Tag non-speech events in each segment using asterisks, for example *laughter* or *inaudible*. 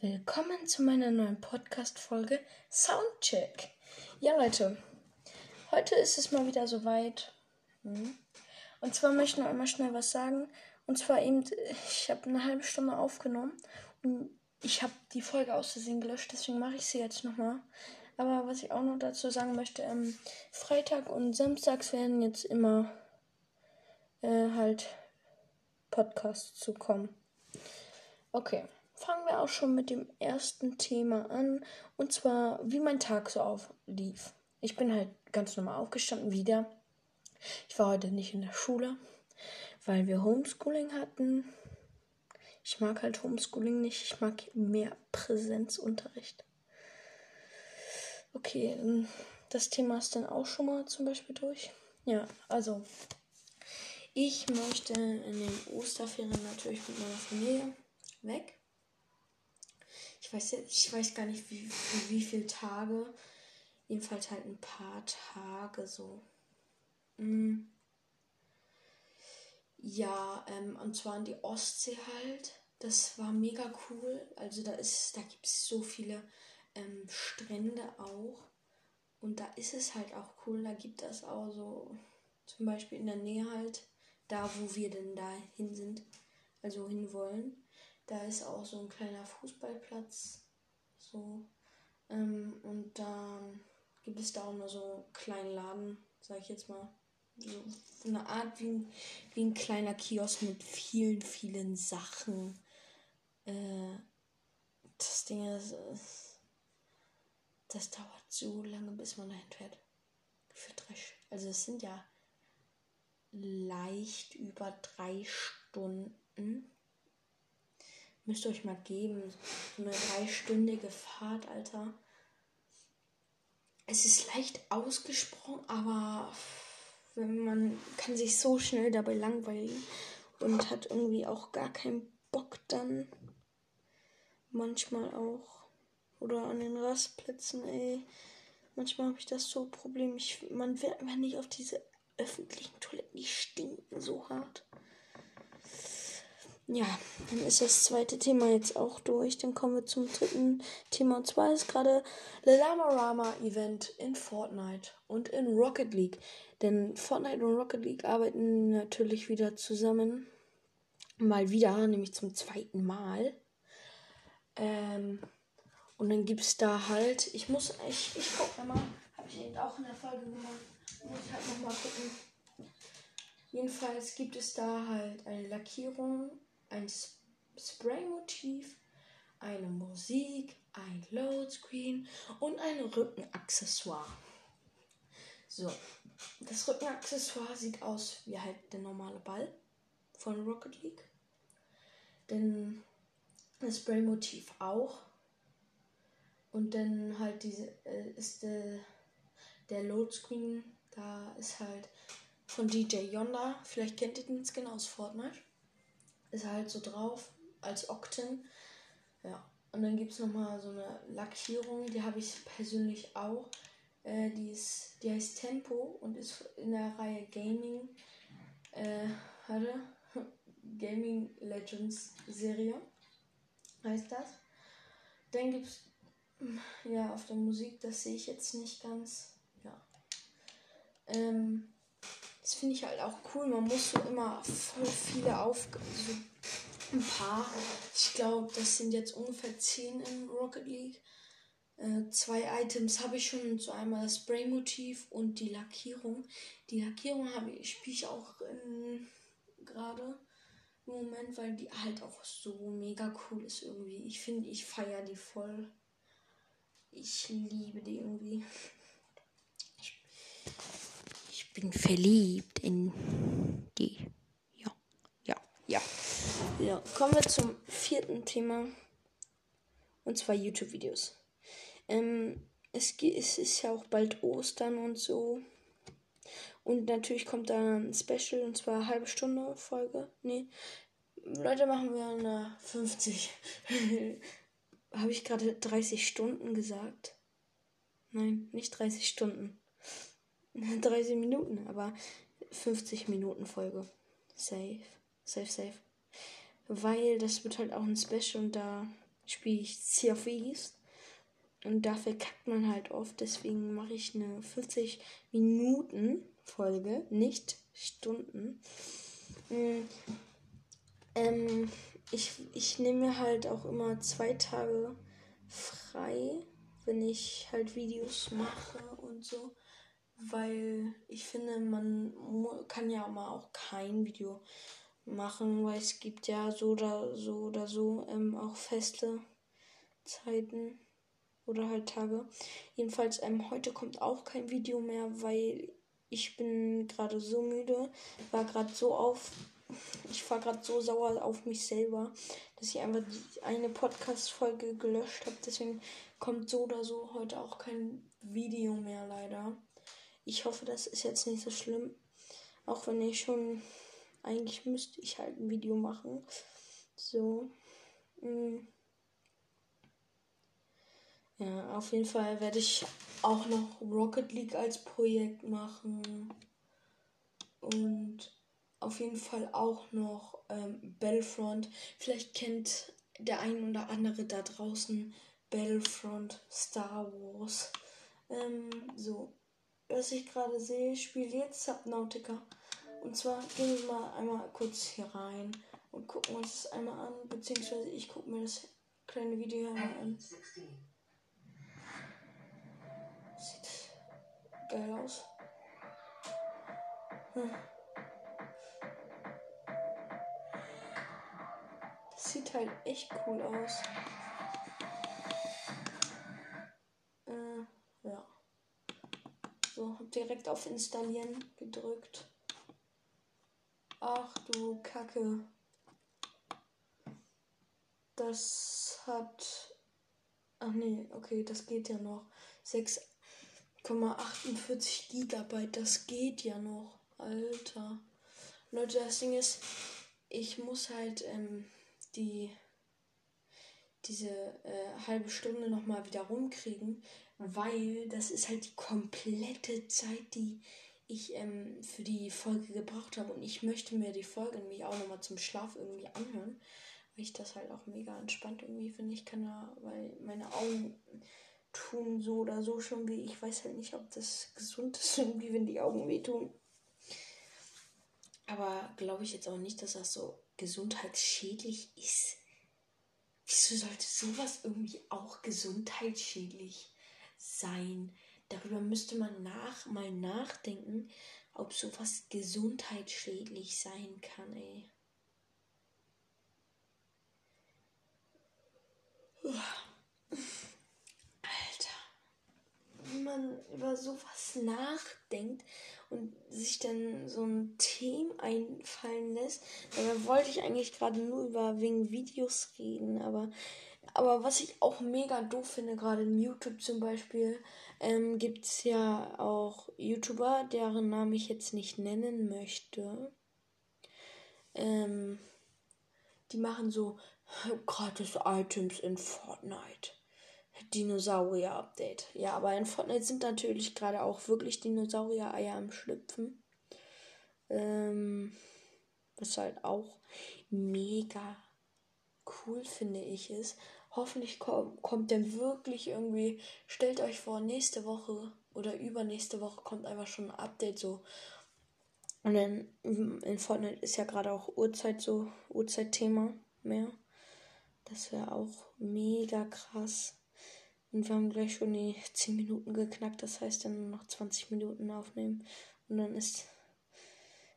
Willkommen zu meiner neuen Podcast-Folge Soundcheck. Ja, Leute, heute ist es mal wieder soweit. Hm. Und zwar möchte ich noch einmal schnell was sagen. Und zwar eben, ich habe eine halbe Stunde aufgenommen und ich habe die Folge aus Versehen gelöscht, deswegen mache ich sie jetzt nochmal. Aber was ich auch noch dazu sagen möchte, ähm, Freitag und Samstags werden jetzt immer äh, halt Podcasts zu kommen. Okay fangen wir auch schon mit dem ersten Thema an. Und zwar, wie mein Tag so auflief. Ich bin halt ganz normal aufgestanden wieder. Ich war heute nicht in der Schule, weil wir Homeschooling hatten. Ich mag halt Homeschooling nicht. Ich mag mehr Präsenzunterricht. Okay, das Thema ist dann auch schon mal zum Beispiel durch. Ja, also ich möchte in den Osterferien natürlich mit meiner Familie weg ich weiß jetzt, ich weiß gar nicht, wie, wie, wie viele Tage. Jedenfalls halt ein paar Tage so. Mm. Ja, ähm, und zwar an die Ostsee halt. Das war mega cool. Also da ist, da gibt es so viele ähm, Strände auch. Und da ist es halt auch cool. Da gibt es auch so, zum Beispiel in der Nähe halt, da wo wir denn da hin sind, also hinwollen. Da ist auch so ein kleiner Fußballplatz. So. Ähm, und dann gibt es da auch nur so einen kleinen Laden, sag ich jetzt mal. So eine Art wie ein, wie ein kleiner Kiosk mit vielen, vielen Sachen. Äh, das Ding ist, das dauert so lange, bis man dahin fährt. Für drei, also es sind ja leicht über drei Stunden. Müsst ihr euch mal geben. So eine dreistündige Fahrt, Alter. Es ist leicht ausgesprochen, aber man kann sich so schnell dabei langweilen und hat irgendwie auch gar keinen Bock dann. Manchmal auch. Oder an den Rastplätzen, ey. Manchmal habe ich das so Problem. Ich, man will einfach nicht auf diese öffentlichen Toiletten, die stinken so hart. Ja, dann ist das zweite Thema jetzt auch durch. Dann kommen wir zum dritten Thema. Und zwar ist gerade Lama Event in Fortnite und in Rocket League. Denn Fortnite und Rocket League arbeiten natürlich wieder zusammen. Mal wieder, nämlich zum zweiten Mal. Ähm, und dann gibt es da halt, ich muss, ich, ich guck mal, habe ich eben auch in der Folge gemacht. Muss ich halt nochmal gucken. Jedenfalls gibt es da halt eine Lackierung ein Spray-Motiv, eine Musik, ein Loadscreen und ein Rückenaccessoire. So, das Rückenaccessoire sieht aus wie halt der normale Ball von Rocket League. Denn das Spray-Motiv auch. Und dann halt diese äh, ist der, der Loadscreen, da ist halt von DJ Yonda. Vielleicht kennt ihr den Skin aus Fortnite ist halt so drauf als Okten. Ja. Und dann gibt es nochmal so eine Lackierung, die habe ich persönlich auch. Äh, die, ist, die heißt Tempo und ist in der Reihe Gaming. Äh, hatte *laughs* Gaming Legends Serie. Heißt das. Dann gibt es ja auf der Musik, das sehe ich jetzt nicht ganz. Ja. Ähm, das finde ich halt auch cool. Man muss so immer voll viele Aufgaben, so ein paar. Ich glaube, das sind jetzt ungefähr zehn in Rocket League. Äh, zwei Items habe ich schon, so einmal das Spray-Motiv und die Lackierung. Die Lackierung spiele ich auch gerade im Moment, weil die halt auch so mega cool ist irgendwie. Ich finde, ich feiere die voll. Ich liebe die irgendwie bin verliebt in die. Ja, ja, ja. Ja, kommen wir zum vierten Thema. Und zwar YouTube-Videos. Ähm, es, es ist ja auch bald Ostern und so. Und natürlich kommt da ein Special und zwar eine halbe Stunde Folge. Nee. Leute, machen wir eine 50. *laughs* Habe ich gerade 30 Stunden gesagt? Nein, nicht 30 Stunden. *laughs* 30 Minuten, aber 50 Minuten Folge. Safe. Safe, safe. Weil das wird halt auch ein Special und da spiele ich Sea of. Und dafür kackt man halt oft. Deswegen mache ich eine 40 Minuten Folge, nicht Stunden. Mhm. Ähm, ich, ich nehme mir halt auch immer zwei Tage frei, wenn ich halt Videos mache und so. Weil ich finde, man kann ja mal auch kein Video machen, weil es gibt ja so oder so oder so ähm, auch feste Zeiten oder halt Tage. Jedenfalls, ähm, heute kommt auch kein Video mehr, weil ich bin gerade so müde, war gerade so auf, ich war gerade so sauer auf mich selber, dass ich einfach die eine Podcast-Folge gelöscht habe. Deswegen kommt so oder so heute auch kein Video mehr leider. Ich hoffe, das ist jetzt nicht so schlimm. Auch wenn ich schon eigentlich müsste ich halt ein Video machen. So. Mm. Ja, auf jeden Fall werde ich auch noch Rocket League als Projekt machen. Und auf jeden Fall auch noch ähm, Battlefront. Vielleicht kennt der ein oder andere da draußen Battlefront Star Wars. Ähm, so, was ich gerade sehe, spielt jetzt Subnautica. Und zwar gehen wir mal einmal kurz hier rein und gucken uns das einmal an, beziehungsweise ich gucke mir das kleine Video einmal an. Sieht geil aus. Hm. Das sieht halt echt cool aus. Äh, ja. So, direkt auf Installieren gedrückt. Ach du Kacke. Das hat. Ach nee, okay, das geht ja noch. 6,48 Gigabyte, das geht ja noch. Alter. Leute, das Ding ist, ich muss halt ähm, die diese äh, halbe Stunde nochmal wieder rumkriegen, weil das ist halt die komplette Zeit, die ich ähm, für die Folge gebraucht habe. Und ich möchte mir die Folge nämlich auch nochmal zum Schlaf irgendwie anhören. Weil ich das halt auch mega entspannt irgendwie finde. Ich kann da, weil meine Augen tun so oder so schon weh. Ich weiß halt nicht, ob das gesund ist *laughs* irgendwie, wenn die Augen wehtun. Aber glaube ich jetzt auch nicht, dass das so gesundheitsschädlich ist. Wieso sollte sowas irgendwie auch gesundheitsschädlich sein? Darüber müsste man nach, mal nachdenken, ob sowas gesundheitsschädlich sein kann, ey. Alter. Wenn man über sowas nachdenkt und sich dann so ein Thema einfallen lässt, dann wollte ich eigentlich gerade nur über wegen Videos reden, aber aber was ich auch mega doof finde, gerade in YouTube zum Beispiel, ähm, gibt es ja auch YouTuber, deren Namen ich jetzt nicht nennen möchte. Ähm, die machen so gratis Items in Fortnite. Dinosaurier-Update. Ja, aber in Fortnite sind natürlich gerade auch wirklich Dinosaurier-Eier am Schlüpfen. Ähm, was halt auch mega cool finde ich ist. Hoffentlich kommt, der wirklich irgendwie. Stellt euch vor, nächste Woche oder übernächste Woche kommt einfach schon ein Update so. Und dann in Fortnite ist ja gerade auch Uhrzeit so, Uhrzeitthema mehr. Das wäre auch mega krass. Und wir haben gleich schon die 10 Minuten geknackt. Das heißt, dann noch 20 Minuten aufnehmen. Und dann ist,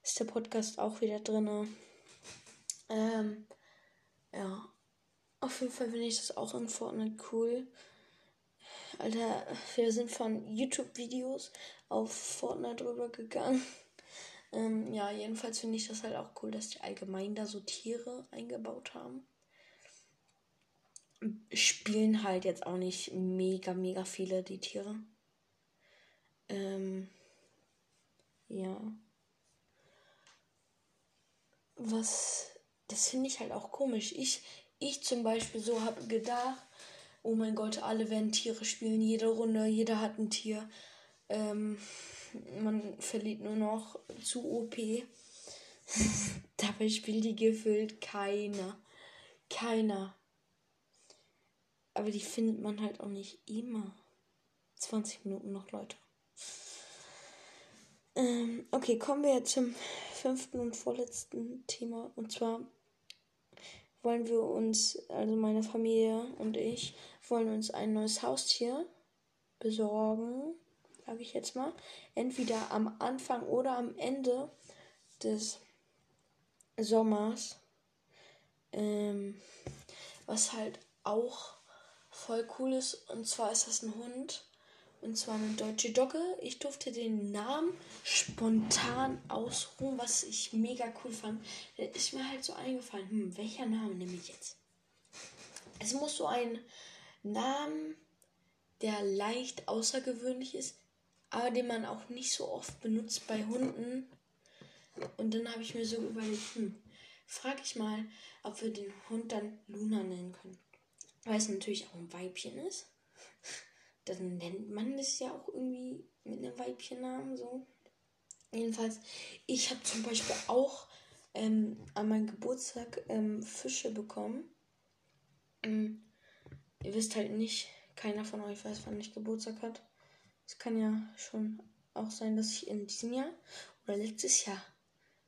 ist der Podcast auch wieder drin. Ähm, ja. Auf jeden Fall finde ich das auch in Fortnite cool. Alter, wir sind von YouTube-Videos auf Fortnite rübergegangen. *laughs* Ähm, ja, jedenfalls finde ich das halt auch cool, dass die allgemein da so Tiere eingebaut haben. Spielen halt jetzt auch nicht mega, mega viele die Tiere. Ähm, ja. Was, das finde ich halt auch komisch. Ich, ich zum Beispiel so habe gedacht, oh mein Gott, alle werden Tiere spielen, jede Runde, jeder hat ein Tier. Ähm, man verliert nur noch zu OP. *laughs* Dabei spielt die gefühlt keiner. Keiner. Aber die findet man halt auch nicht immer. 20 Minuten noch, Leute. Ähm, okay, kommen wir jetzt zum fünften und vorletzten Thema. Und zwar wollen wir uns, also meine Familie und ich, wollen uns ein neues Haustier besorgen, sage ich jetzt mal. Entweder am Anfang oder am Ende des Sommers. Ähm, was halt auch voll cool ist. Und zwar ist das ein Hund. Und zwar eine deutsche Dogge. Ich durfte den Namen spontan ausruhen, was ich mega cool fand. Ist mir halt so eingefallen, hm, welcher Name nehme ich jetzt? Es muss so ein Namen, der leicht außergewöhnlich ist, aber den man auch nicht so oft benutzt bei Hunden. Und dann habe ich mir so überlegt, hm, frage ich mal, ob wir den Hund dann Luna nennen können. Weil es natürlich auch ein Weibchen ist dann nennt man es ja auch irgendwie mit einem Weibchennamen so. Jedenfalls, ich habe zum Beispiel auch ähm, an meinem Geburtstag ähm, Fische bekommen. Ähm, ihr wisst halt nicht, keiner von euch weiß, wann ich Geburtstag hat. Es kann ja schon auch sein, dass ich in diesem Jahr oder letztes Jahr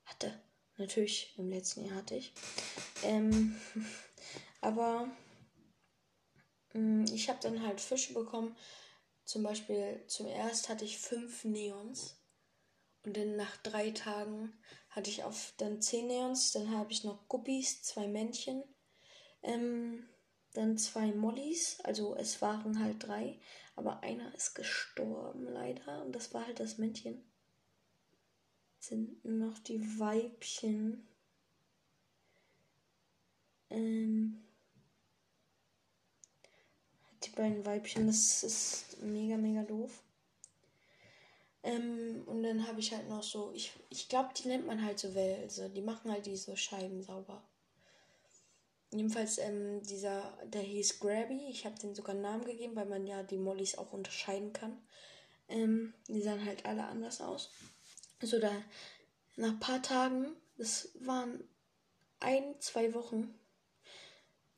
hatte. Natürlich, im letzten Jahr hatte ich. Ähm, *laughs* aber ich habe dann halt Fische bekommen. Zum Beispiel zum erst hatte ich fünf Neons. Und dann nach drei Tagen hatte ich auf dann zehn Neons. Dann habe ich noch Guppies, zwei Männchen. Ähm, dann zwei Mollys. Also es waren halt drei. Aber einer ist gestorben leider. Und das war halt das Männchen. Sind noch die Weibchen. Ähm, die beiden Weibchen, das ist mega, mega doof. Ähm, und dann habe ich halt noch so, ich, ich glaube, die nennt man halt so Wälse. Die machen halt diese Scheiben sauber. Jedenfalls, ähm, dieser, der hieß Grabby. Ich habe den sogar einen Namen gegeben, weil man ja die Mollys auch unterscheiden kann. Ähm, die sahen halt alle anders aus. So, da, nach ein paar Tagen, das waren ein, zwei Wochen,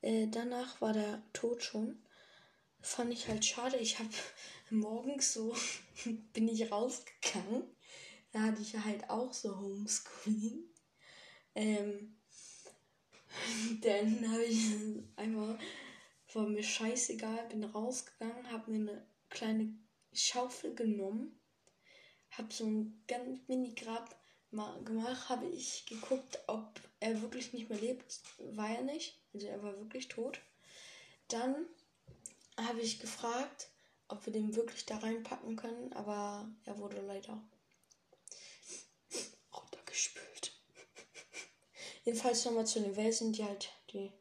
äh, danach war der tot schon fand ich halt schade. Ich habe *laughs* morgens so, *laughs* bin ich rausgegangen. Da hatte ich halt auch so Homeschooling. Ähm, *laughs* dann habe ich einmal, war mir scheißegal, bin rausgegangen, habe mir eine kleine Schaufel genommen, habe so ein ganz mini Grab gemacht, habe ich geguckt, ob er wirklich nicht mehr lebt. War er nicht, also er war wirklich tot. Dann habe ich gefragt, ob wir den wirklich da reinpacken können, aber er wurde leider runtergespült. Jedenfalls nochmal zu den Welsen, die halt die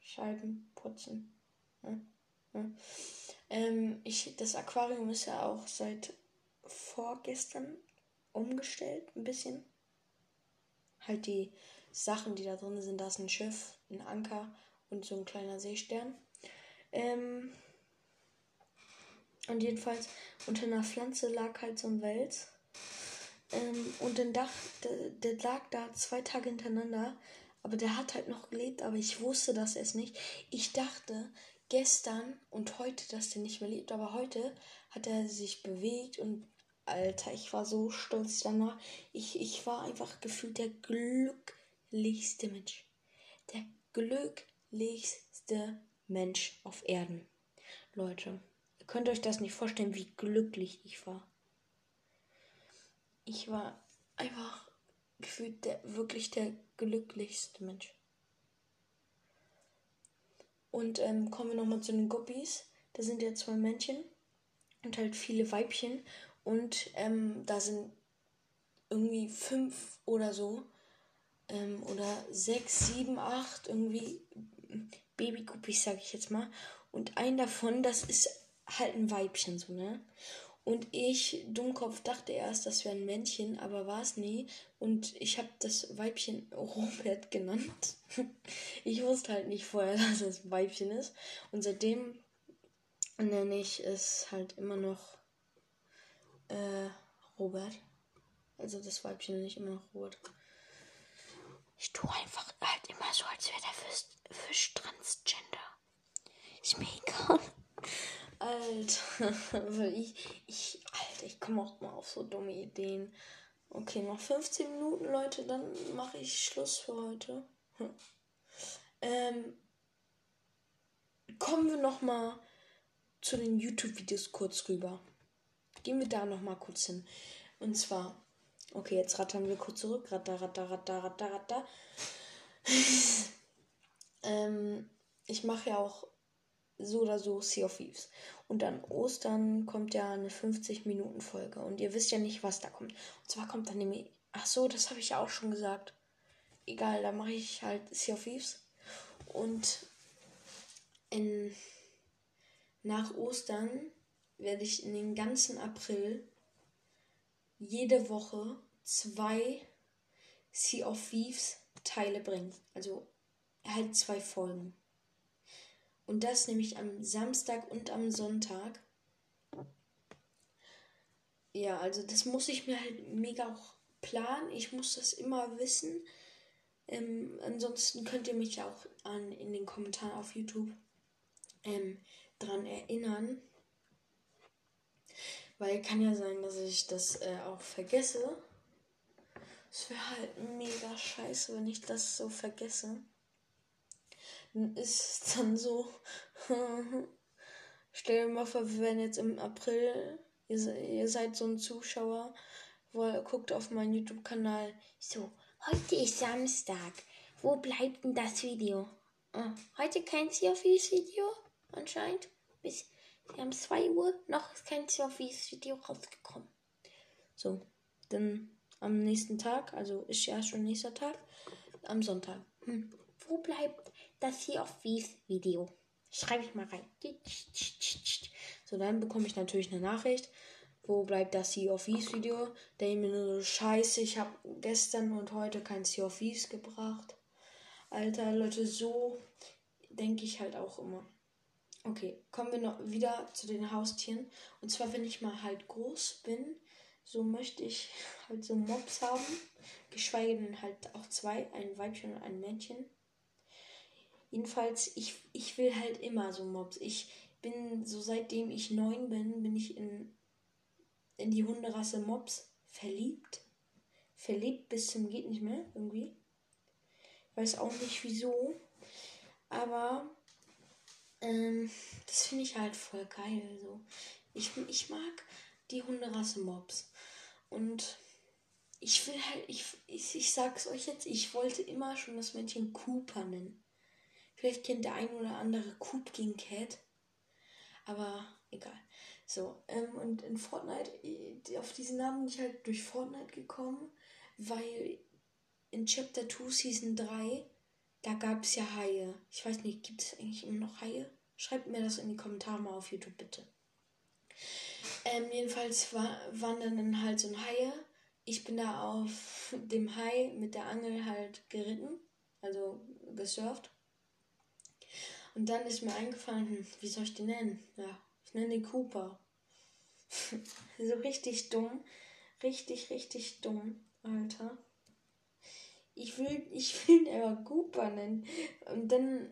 Scheiben putzen. Ja, ja. Ähm, ich, das Aquarium ist ja auch seit vorgestern umgestellt, ein bisschen. Halt die Sachen, die da drin sind, da ist ein Schiff, ein Anker und so ein kleiner Seestern. Ähm, und jedenfalls unter einer Pflanze lag halt so ein Wels. Ähm, und den Dach, der, der, lag da zwei Tage hintereinander. Aber der hat halt noch gelebt, aber ich wusste das erst nicht. Ich dachte gestern und heute, dass der nicht mehr lebt, aber heute hat er sich bewegt und Alter, ich war so stolz danach. Ich, ich war einfach gefühlt der glücklichste Mensch. Der glücklichste Mensch auf Erden. Leute könnt euch das nicht vorstellen, wie glücklich ich war. Ich war einfach gefühlt der, wirklich der glücklichste Mensch. Und ähm, kommen wir nochmal zu den Guppies. Da sind ja zwei Männchen und halt viele Weibchen. Und ähm, da sind irgendwie fünf oder so. Ähm, oder sechs, sieben, acht irgendwie Babyguppies, sag ich jetzt mal. Und ein davon, das ist halt ein Weibchen so, ne? Und ich, Dummkopf, dachte erst, das wäre ein Männchen, aber war es nie. Und ich habe das Weibchen *laughs* Robert genannt. ich wusste halt nicht vorher, *laughs* dass es Weibchen ist. Und seitdem nenne ich es halt immer noch äh, Robert. Also das Weibchen nenne ich immer noch Robert. Ich tue einfach halt immer so, als wäre der Fisch, Fisch transgender. Ist mir egal. Alter, *laughs* ich, ich, Alter, ich komme auch mal auf so dumme Ideen. Okay, noch 15 Minuten, Leute, dann mache ich Schluss für heute. Hm. Ähm, kommen wir noch mal zu den YouTube-Videos kurz rüber. Gehen wir da noch mal kurz hin. Und zwar, okay, jetzt rattern wir kurz zurück. Ratter, ratter, ratter, ratter, ratter. *laughs* ähm, ich mache ja auch so oder so Sea of Thieves. Und an Ostern kommt ja eine 50-Minuten-Folge. Und ihr wisst ja nicht, was da kommt. Und zwar kommt dann nämlich. Ach so, das habe ich ja auch schon gesagt. Egal, da mache ich halt Sea of Thieves. Und in, nach Ostern werde ich in den ganzen April jede Woche zwei Sea of Thieves Teile bringen. Also halt zwei Folgen. Und das nämlich am Samstag und am Sonntag. Ja, also das muss ich mir halt mega auch planen. Ich muss das immer wissen. Ähm, ansonsten könnt ihr mich auch an, in den Kommentaren auf YouTube ähm, dran erinnern. Weil kann ja sein, dass ich das äh, auch vergesse. Es wäre halt mega scheiße, wenn ich das so vergesse ist dann so. *laughs* Stell dir mal vor, wir wären jetzt im April. Ihr, ihr seid so ein Zuschauer, wo guckt auf meinen YouTube-Kanal. So, heute ist Samstag. Wo bleibt denn das Video? Oh, heute kein Sea of Video anscheinend. Bis wir haben 2 Uhr. Noch ist kein Sea of Video rausgekommen. So, dann am nächsten Tag, also ist ja schon nächster Tag, am Sonntag. Hm. Wo bleibt das hier auf Wies Video. Schreibe ich mal rein. So, dann bekomme ich natürlich eine Nachricht. Wo bleibt das Sea of Thieves Video? Der mir nur so scheiße, ich habe gestern und heute kein Sea of Thieves gebracht. Alter, Leute, so denke ich halt auch immer. Okay, kommen wir noch wieder zu den Haustieren. Und zwar, wenn ich mal halt groß bin, so möchte ich *laughs* halt so Mobs haben. Geschweige denn halt auch zwei, ein Weibchen und ein Männchen. Jedenfalls, ich, ich will halt immer so Mobs. Ich bin, so seitdem ich neun bin, bin ich in, in die Hunderasse Mobs verliebt. Verliebt bis zum geht nicht mehr, irgendwie. Ich weiß auch nicht wieso. Aber ähm, das finde ich halt voll geil. So. Ich, ich mag die Hunderasse Mobs. Und ich will halt, ich, ich, ich sag's euch jetzt, ich wollte immer schon das Mädchen Cooper nennen. Vielleicht kennt der ein oder andere Coop gegen Cat. Aber egal. So, ähm, und in Fortnite, äh, auf diesen Namen bin ich halt durch Fortnite gekommen, weil in Chapter 2 Season 3, da gab es ja Haie. Ich weiß nicht, gibt es eigentlich immer noch Haie? Schreibt mir das in die Kommentare mal auf YouTube bitte. Ähm, jedenfalls war, waren dann halt so ein Haie. Ich bin da auf *laughs* dem Hai mit der Angel halt geritten, also gesurft. Und dann ist mir eingefallen, hm, wie soll ich den nennen? Ja, ich nenne den Cooper. *laughs* so richtig dumm. Richtig, richtig dumm, Alter. Ich will, ich will ihn aber Cooper nennen. Und dann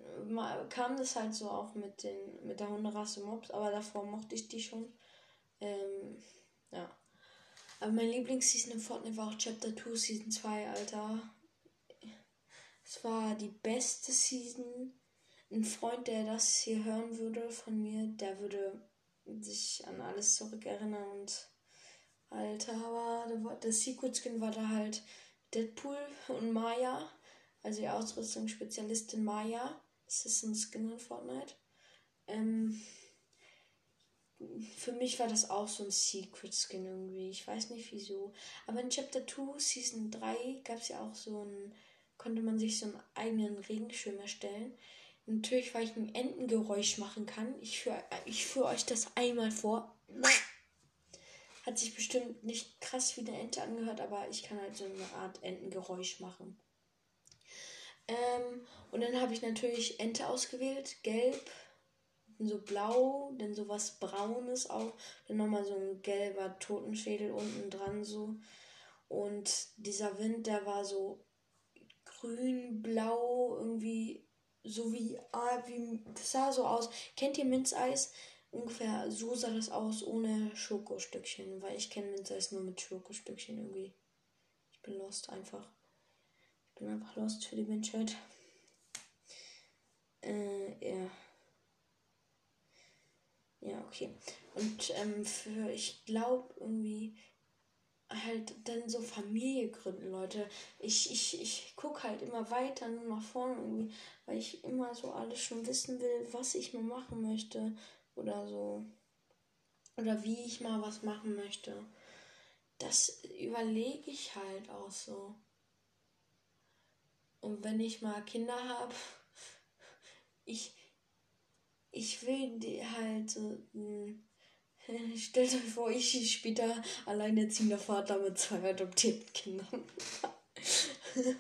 kam das halt so auch mit, den, mit der Hunderasse Mobs, aber davor mochte ich die schon. Ähm, ja. Aber mein Lieblingsseason in Fortnite war auch Chapter 2, Season 2, Alter. Es war die beste Season ein Freund, der das hier hören würde von mir, der würde sich an alles zurückerinnern und Alter, aber der Secret Skin war da halt Deadpool und Maya, also die Ausrüstungsspezialistin Maya. Das ist ein Skin in Fortnite. Ähm, für mich war das auch so ein Secret Skin irgendwie. Ich weiß nicht wieso. Aber in Chapter 2, Season 3 gab es ja auch so ein, konnte man sich so einen eigenen Regenschirm erstellen. Natürlich, weil ich ein Entengeräusch machen kann. Ich führe ich führ euch das einmal vor. Hat sich bestimmt nicht krass wie eine Ente angehört, aber ich kann halt so eine Art Entengeräusch machen. Ähm, und dann habe ich natürlich Ente ausgewählt, gelb, dann so blau, dann sowas braunes auch, dann nochmal so ein gelber Totenschädel unten dran so. Und dieser Wind, der war so grün, blau, irgendwie so wie, ah, wie, das sah so aus. Kennt ihr Minzeis? Ungefähr so sah das aus ohne Schokostückchen, weil ich kenne Minzeis nur mit Schokostückchen irgendwie. Ich bin lost einfach. Ich bin einfach lost für die Menschheit. Äh, ja. Ja, okay. Und ähm, für, ich glaube irgendwie, halt dann so Familie gründen, Leute. Ich, ich, ich gucke halt immer weiter, nur nach vorne irgendwie, weil ich immer so alles schon wissen will, was ich mal machen möchte oder so. Oder wie ich mal was machen möchte. Das überlege ich halt auch so. Und wenn ich mal Kinder habe, *laughs* ich, ich will die halt so. Hm, *laughs* Stellt euch vor, ich später alleinerziehender Vater mit zwei adoptierten Kindern. *laughs*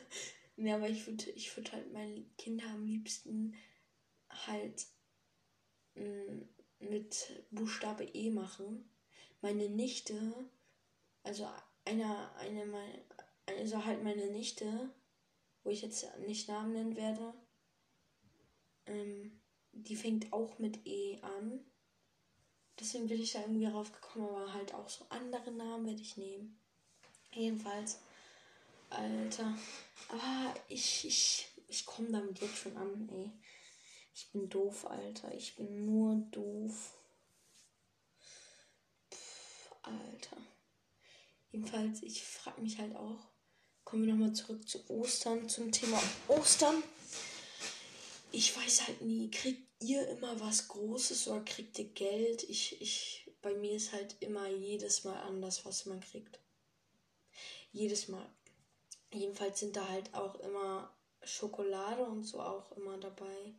ja, aber ich würde ich würd halt meine Kinder am liebsten halt mm, mit Buchstabe E machen. Meine Nichte, also einer, eine, meine, also halt meine Nichte, wo ich jetzt nicht Namen nennen werde, ähm, die fängt auch mit E an. Deswegen bin ich da irgendwie raufgekommen, aber halt auch so andere Namen werde ich nehmen. Jedenfalls, Alter. Aber ich, ich, ich komme damit jetzt schon an, ey. Ich bin doof, Alter. Ich bin nur doof. Pff, Alter. Jedenfalls, ich frage mich halt auch. Kommen wir nochmal zurück zu Ostern, zum Thema Ostern. Ich weiß halt nie, kriegt ihr immer was Großes oder kriegt ihr Geld? Ich, ich, bei mir ist halt immer jedes Mal anders, was man kriegt. Jedes Mal. Jedenfalls sind da halt auch immer Schokolade und so auch immer dabei.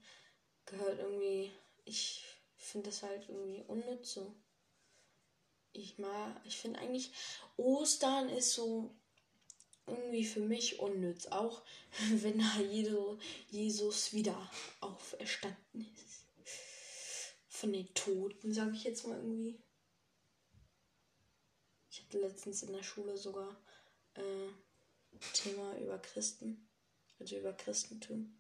Gehört irgendwie, ich finde das halt irgendwie unnütz so. Ich mag, ich finde eigentlich, Ostern ist so irgendwie für mich unnütz. Auch *laughs* wenn da Jesus wieder auferstanden ist von den Toten, sage ich jetzt mal irgendwie. Ich hatte letztens in der Schule sogar äh, Thema über Christen, also über Christentum.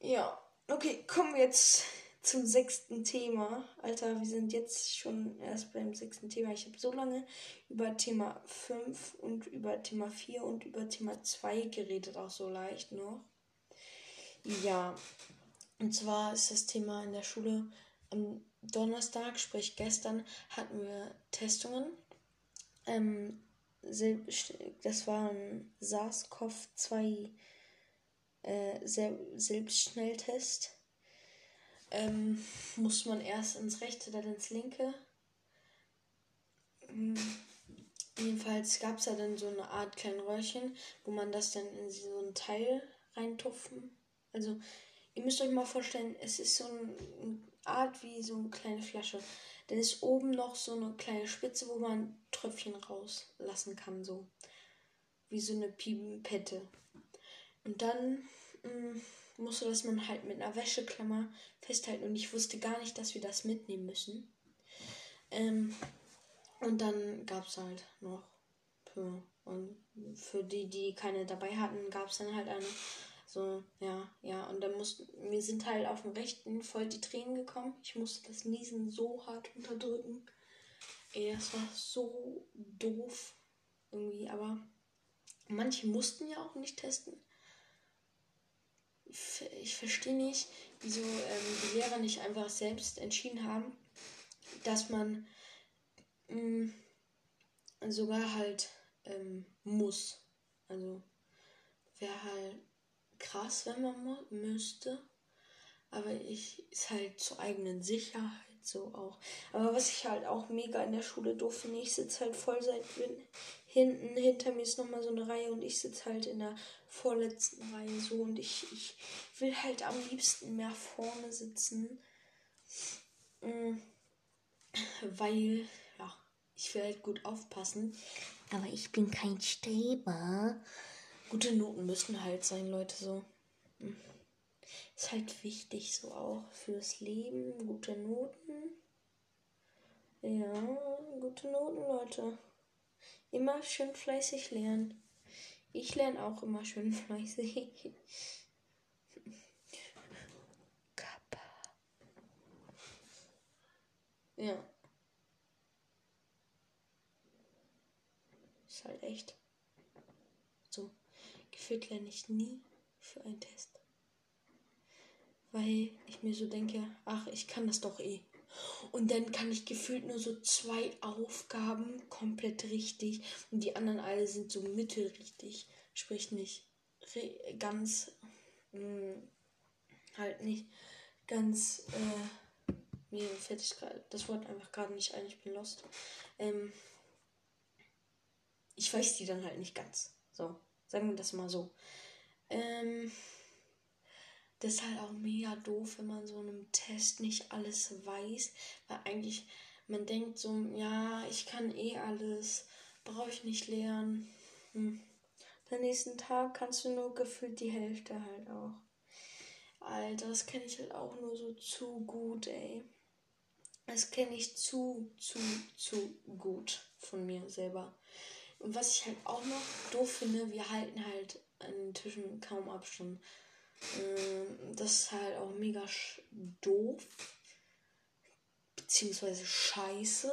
Ja, okay, kommen wir jetzt zum sechsten Thema. Alter, wir sind jetzt schon erst beim sechsten Thema. Ich habe so lange über Thema 5 und über Thema 4 und über Thema 2 geredet, auch so leicht noch. Ja, und zwar ist das Thema in der Schule am Donnerstag, sprich gestern, hatten wir Testungen. Ähm, das waren SARS-CoV-2 äh, Selbstschnelltest. Ähm, muss man erst ins rechte, dann ins linke. Mhm. Jedenfalls gab es ja dann so eine Art kleinen Röhrchen, wo man das dann in so ein Teil reintupfen. Also Ihr müsst euch mal vorstellen, es ist so eine Art wie so eine kleine Flasche. Dann ist oben noch so eine kleine Spitze, wo man Tröpfchen rauslassen kann, so. Wie so eine Pipette. Und dann musste das man halt mit einer Wäscheklammer festhalten. Und ich wusste gar nicht, dass wir das mitnehmen müssen. Ähm, und dann gab es halt noch für, und für die, die keine dabei hatten, gab es dann halt eine so, ja, ja. Und dann mussten, mir sind halt auf dem rechten voll die Tränen gekommen. Ich musste das Niesen so hart unterdrücken. Ey, das war so doof irgendwie. Aber manche mussten ja auch nicht testen. Ich verstehe nicht, wieso ähm, die Lehrer nicht einfach selbst entschieden haben, dass man mh, mm, sogar halt ähm, muss. Also wäre halt krass, wenn man müsste. Aber ich ist halt zur eigenen Sicherheit so auch. Aber was ich halt auch mega in der Schule doof finde, ich sitze halt voll seit hinten, hinter mir ist nochmal so eine Reihe und ich sitze halt in der vorletzten Reihe so und ich, ich will halt am liebsten mehr vorne sitzen. Mm, weil, ja, ich will halt gut aufpassen. Aber ich bin kein Streber. Gute Noten müssen halt sein, Leute, so. Hm. Ist halt wichtig, so auch fürs Leben. Gute Noten. Ja, gute Noten, Leute. Immer schön fleißig lernen. Ich lerne auch immer schön *laughs* fleißig. Kappa. Ja. Ist halt echt. So. Gefühlt lerne ich nie für einen Test. Weil ich mir so denke, ach, ich kann das doch eh. Und dann kann ich gefühlt nur so zwei Aufgaben komplett richtig und die anderen alle sind so mittelrichtig. Sprich nicht ganz, mh, hm, halt nicht ganz, äh, mir fällt das Wort einfach gerade nicht ein, ich bin lost. Ähm, ich weiß die dann halt nicht ganz. So, sagen wir das mal so. Ähm, das ist halt auch mega doof, wenn man so einem Test nicht alles weiß, weil eigentlich man denkt so, ja, ich kann eh alles, brauche ich nicht lernen. Hm. Den nächsten Tag kannst du nur gefühlt die Hälfte halt auch. Alter, das kenne ich halt auch nur so zu gut, ey. Das kenne ich zu, zu, zu gut von mir selber. Und was ich halt auch noch doof finde, wir halten halt an den Tischen kaum Abstand. Ähm, das ist halt auch mega doof. Beziehungsweise scheiße.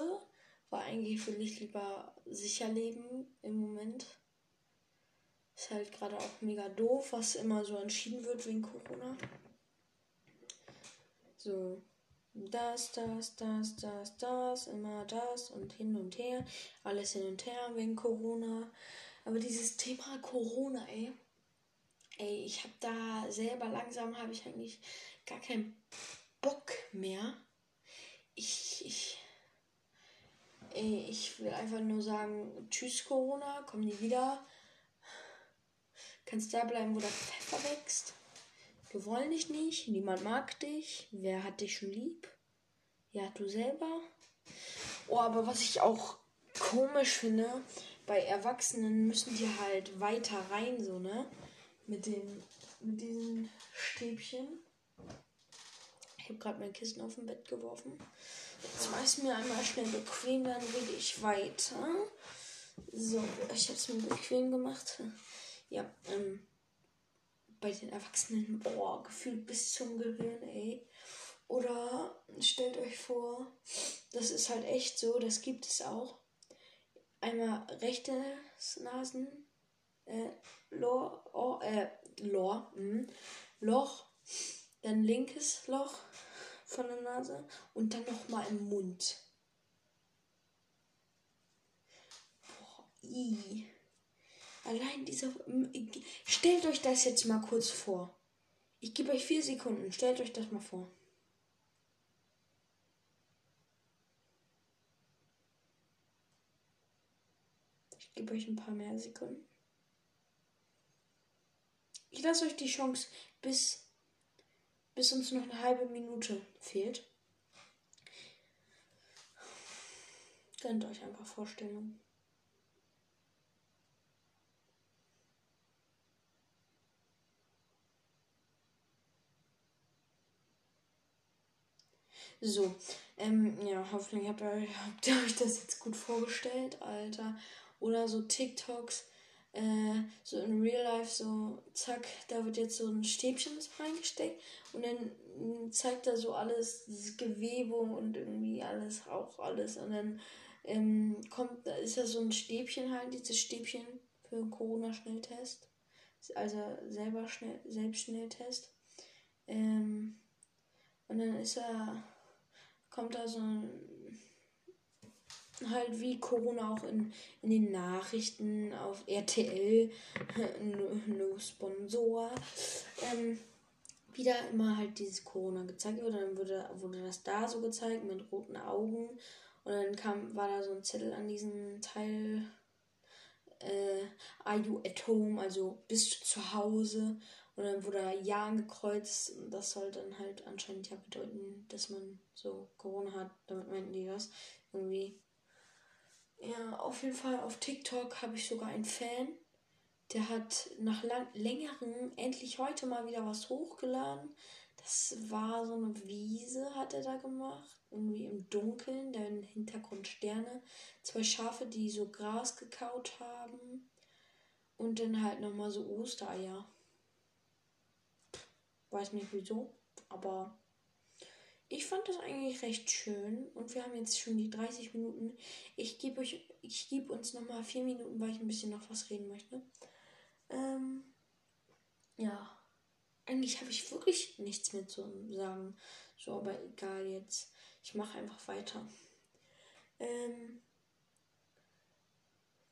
Weil eigentlich will ich lieber sicher leben im Moment. Ist halt gerade auch mega doof, was immer so entschieden wird wegen Corona. So. Das, das, das, das, das, immer das und hin und her. Alles hin und her wegen Corona. Aber dieses Thema Corona, ey. Ey, ich hab da selber langsam, habe ich eigentlich gar keinen Bock mehr. Ich, ich, ey, ich will einfach nur sagen, tschüss Corona, komm nie wieder. Kannst da bleiben, wo der Pfeffer wächst. Wir wollen dich nicht, niemand mag dich. Wer hat dich schon lieb? Ja, du selber. Oh, aber was ich auch komisch finde, bei Erwachsenen müssen die halt weiter rein, so, ne? Mit den, mit diesen Stäbchen. Ich habe gerade mein Kissen auf dem Bett geworfen. Jetzt war es mir einmal schnell bequem, dann rede ich weiter. So, ich habe es mir bequem gemacht. Ja, ähm, bei den Erwachsenen, boah, gefühlt bis zum Gehirn, ey. Oder stellt euch vor, das ist halt echt so, das gibt es auch. Einmal rechtes Nasen, äh, Lohr, oh, äh, Lohr, mh, Loch, dann linkes Loch von der Nase und dann nochmal im Mund. Boah, i. Allein dieser. Stellt euch das jetzt mal kurz vor. Ich gebe euch vier Sekunden. Stellt euch das mal vor. Ich gebe euch ein paar mehr Sekunden. Ich lasse euch die Chance, bis, bis uns noch eine halbe Minute fehlt. Gönnt euch einfach Vorstellungen. So, ähm, ja, hoffentlich habt ihr, *laughs* habt ihr euch das jetzt gut vorgestellt, Alter. Oder so TikToks, äh, so in Real Life, so, zack, da wird jetzt so ein Stäbchen reingesteckt und dann mm, zeigt er so alles, das Gewebe und irgendwie alles, auch alles. Und dann ähm, kommt, da ist ja so ein Stäbchen halt, dieses Stäbchen für Corona-Schnelltest. Also selber schnell, Selbstschnelltest. Ähm, und dann ist er kommt da so ein halt wie Corona auch in, in den Nachrichten auf RTL, no, Sponsor, ähm, wieder immer halt dieses Corona gezeigt wurde. Dann wurde, wurde das da so gezeigt mit roten Augen. Und dann kam, war da so ein Zettel an diesem Teil. Äh, are you at home? Also bist du zu Hause? Und dann wurde Ja angekreuzt. Das soll dann halt anscheinend ja bedeuten, dass man so Corona hat. Damit meinten die das. Irgendwie. Ja, auf jeden Fall auf TikTok habe ich sogar einen Fan. Der hat nach lang längerem endlich heute mal wieder was hochgeladen. Das war so eine Wiese, hat er da gemacht. Irgendwie im Dunkeln, im Hintergrund Sterne. Zwei Schafe, die so Gras gekaut haben. Und dann halt nochmal so Ostereier. Weiß nicht wieso, aber ich fand das eigentlich recht schön und wir haben jetzt schon die 30 Minuten. Ich gebe euch, ich gebe uns noch mal vier Minuten, weil ich ein bisschen noch was reden möchte. Ähm, ja, eigentlich habe ich wirklich nichts mehr zu sagen. So, aber egal jetzt. Ich mache einfach weiter. Ähm,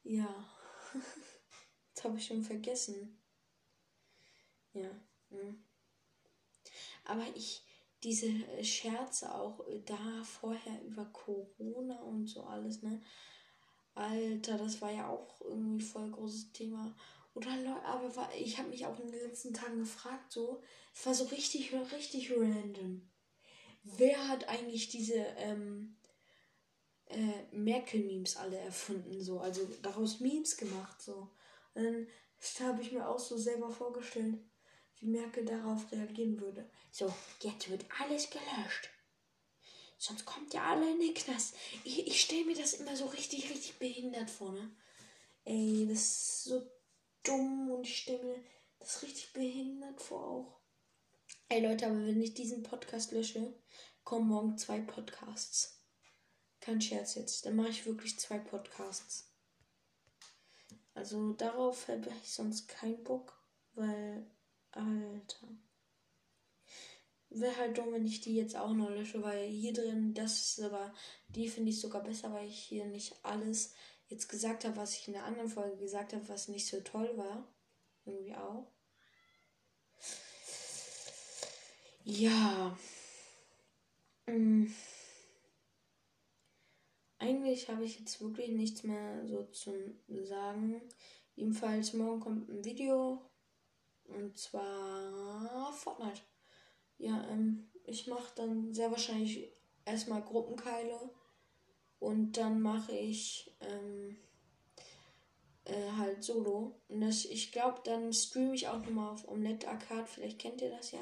ja, *laughs* das habe ich schon vergessen. Ja. Hm. Aber ich, diese äh, Scherze auch äh, da vorher über Corona und so alles, ne? Alter, das war ja auch irgendwie voll großes Thema. Oder aber war, ich habe mich auch in den letzten Tagen gefragt, so, es war so richtig, richtig random. Wer hat eigentlich diese ähm, äh, Merkel-Memes alle erfunden, so, also daraus Memes gemacht, so. Und dann habe ich mir auch so selber vorgestellt, wie Merkel darauf reagieren würde. So, jetzt wird alles gelöscht. Sonst kommt ihr alle in den Knast. Ich, ich stelle mir das immer so richtig, richtig behindert vor, ne? Ey, das ist so dumm und ich stelle mir das richtig behindert vor auch. Ey Leute, aber wenn ich diesen Podcast lösche, kommen morgen zwei Podcasts. Kein Scherz jetzt. Dann mache ich wirklich zwei Podcasts. Also darauf habe ich sonst keinen Bock, weil Alter. Wäre halt dumm, wenn ich die jetzt auch noch lösche, weil hier drin, das ist aber, die finde ich sogar besser, weil ich hier nicht alles jetzt gesagt habe, was ich in der anderen Folge gesagt habe, was nicht so toll war. Irgendwie auch. Ja. Hm. Eigentlich habe ich jetzt wirklich nichts mehr so zu sagen. Jedenfalls morgen kommt ein Video und zwar Fortnite. Ja, ähm, ich mache dann sehr wahrscheinlich erstmal Gruppenkeile und dann mache ich ähm, äh, halt Solo. Und das, ich glaube, dann streame ich auch nochmal auf Omelette Arcade. Vielleicht kennt ihr das ja.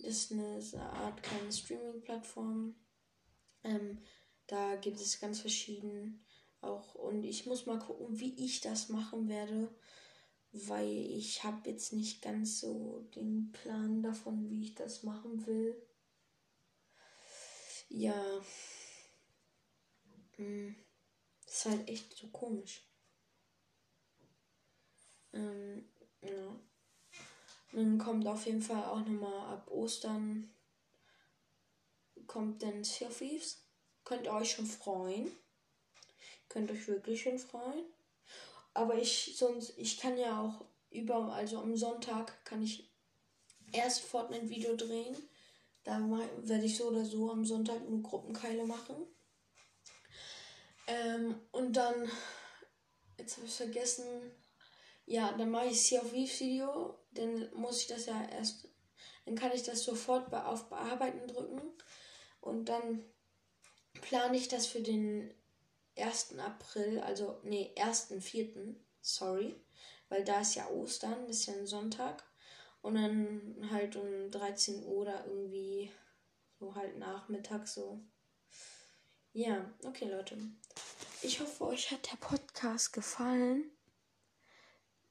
Das ist eine, Art kleine Streaming-Plattform. Ähm, da gibt es ganz verschieden auch. Und ich muss mal gucken, wie ich das machen werde weil ich habe jetzt nicht ganz so den Plan davon, wie ich das machen will. Ja. Das ist halt echt so komisch. Ähm, ja. Dann kommt auf jeden Fall auch nochmal ab Ostern kommt dann Sea Thieves. Könnt ihr euch schon freuen. Könnt euch wirklich schon freuen. Aber ich sonst, ich kann ja auch über, also am Sonntag kann ich erst Fortnite-Video drehen. Da werde ich so oder so am Sonntag nur Gruppenkeile machen. Ähm, und dann, jetzt habe ich vergessen, ja, dann mache ich Sea of Thieves Video. Dann muss ich das ja erst, dann kann ich das sofort auf Bearbeiten drücken. Und dann plane ich das für den 1. April, also nee, 1.4., sorry, weil da ist ja Ostern, ist ja ein Sonntag. Und dann halt um 13 Uhr oder irgendwie so halt Nachmittag so. Ja, okay Leute. Ich hoffe, euch hat der Podcast gefallen.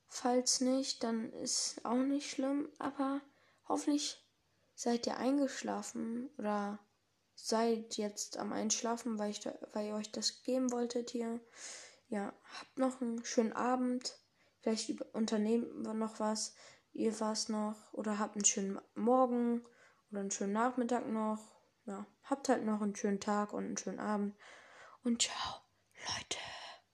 Falls nicht, dann ist auch nicht schlimm, aber hoffentlich seid ihr eingeschlafen oder seid jetzt am Einschlafen, weil, ich da, weil ihr euch das geben wolltet hier. Ja, habt noch einen schönen Abend. Vielleicht unternehmen wir noch was. Ihr was noch. Oder habt einen schönen Morgen oder einen schönen Nachmittag noch. Ja, habt halt noch einen schönen Tag und einen schönen Abend. Und ciao.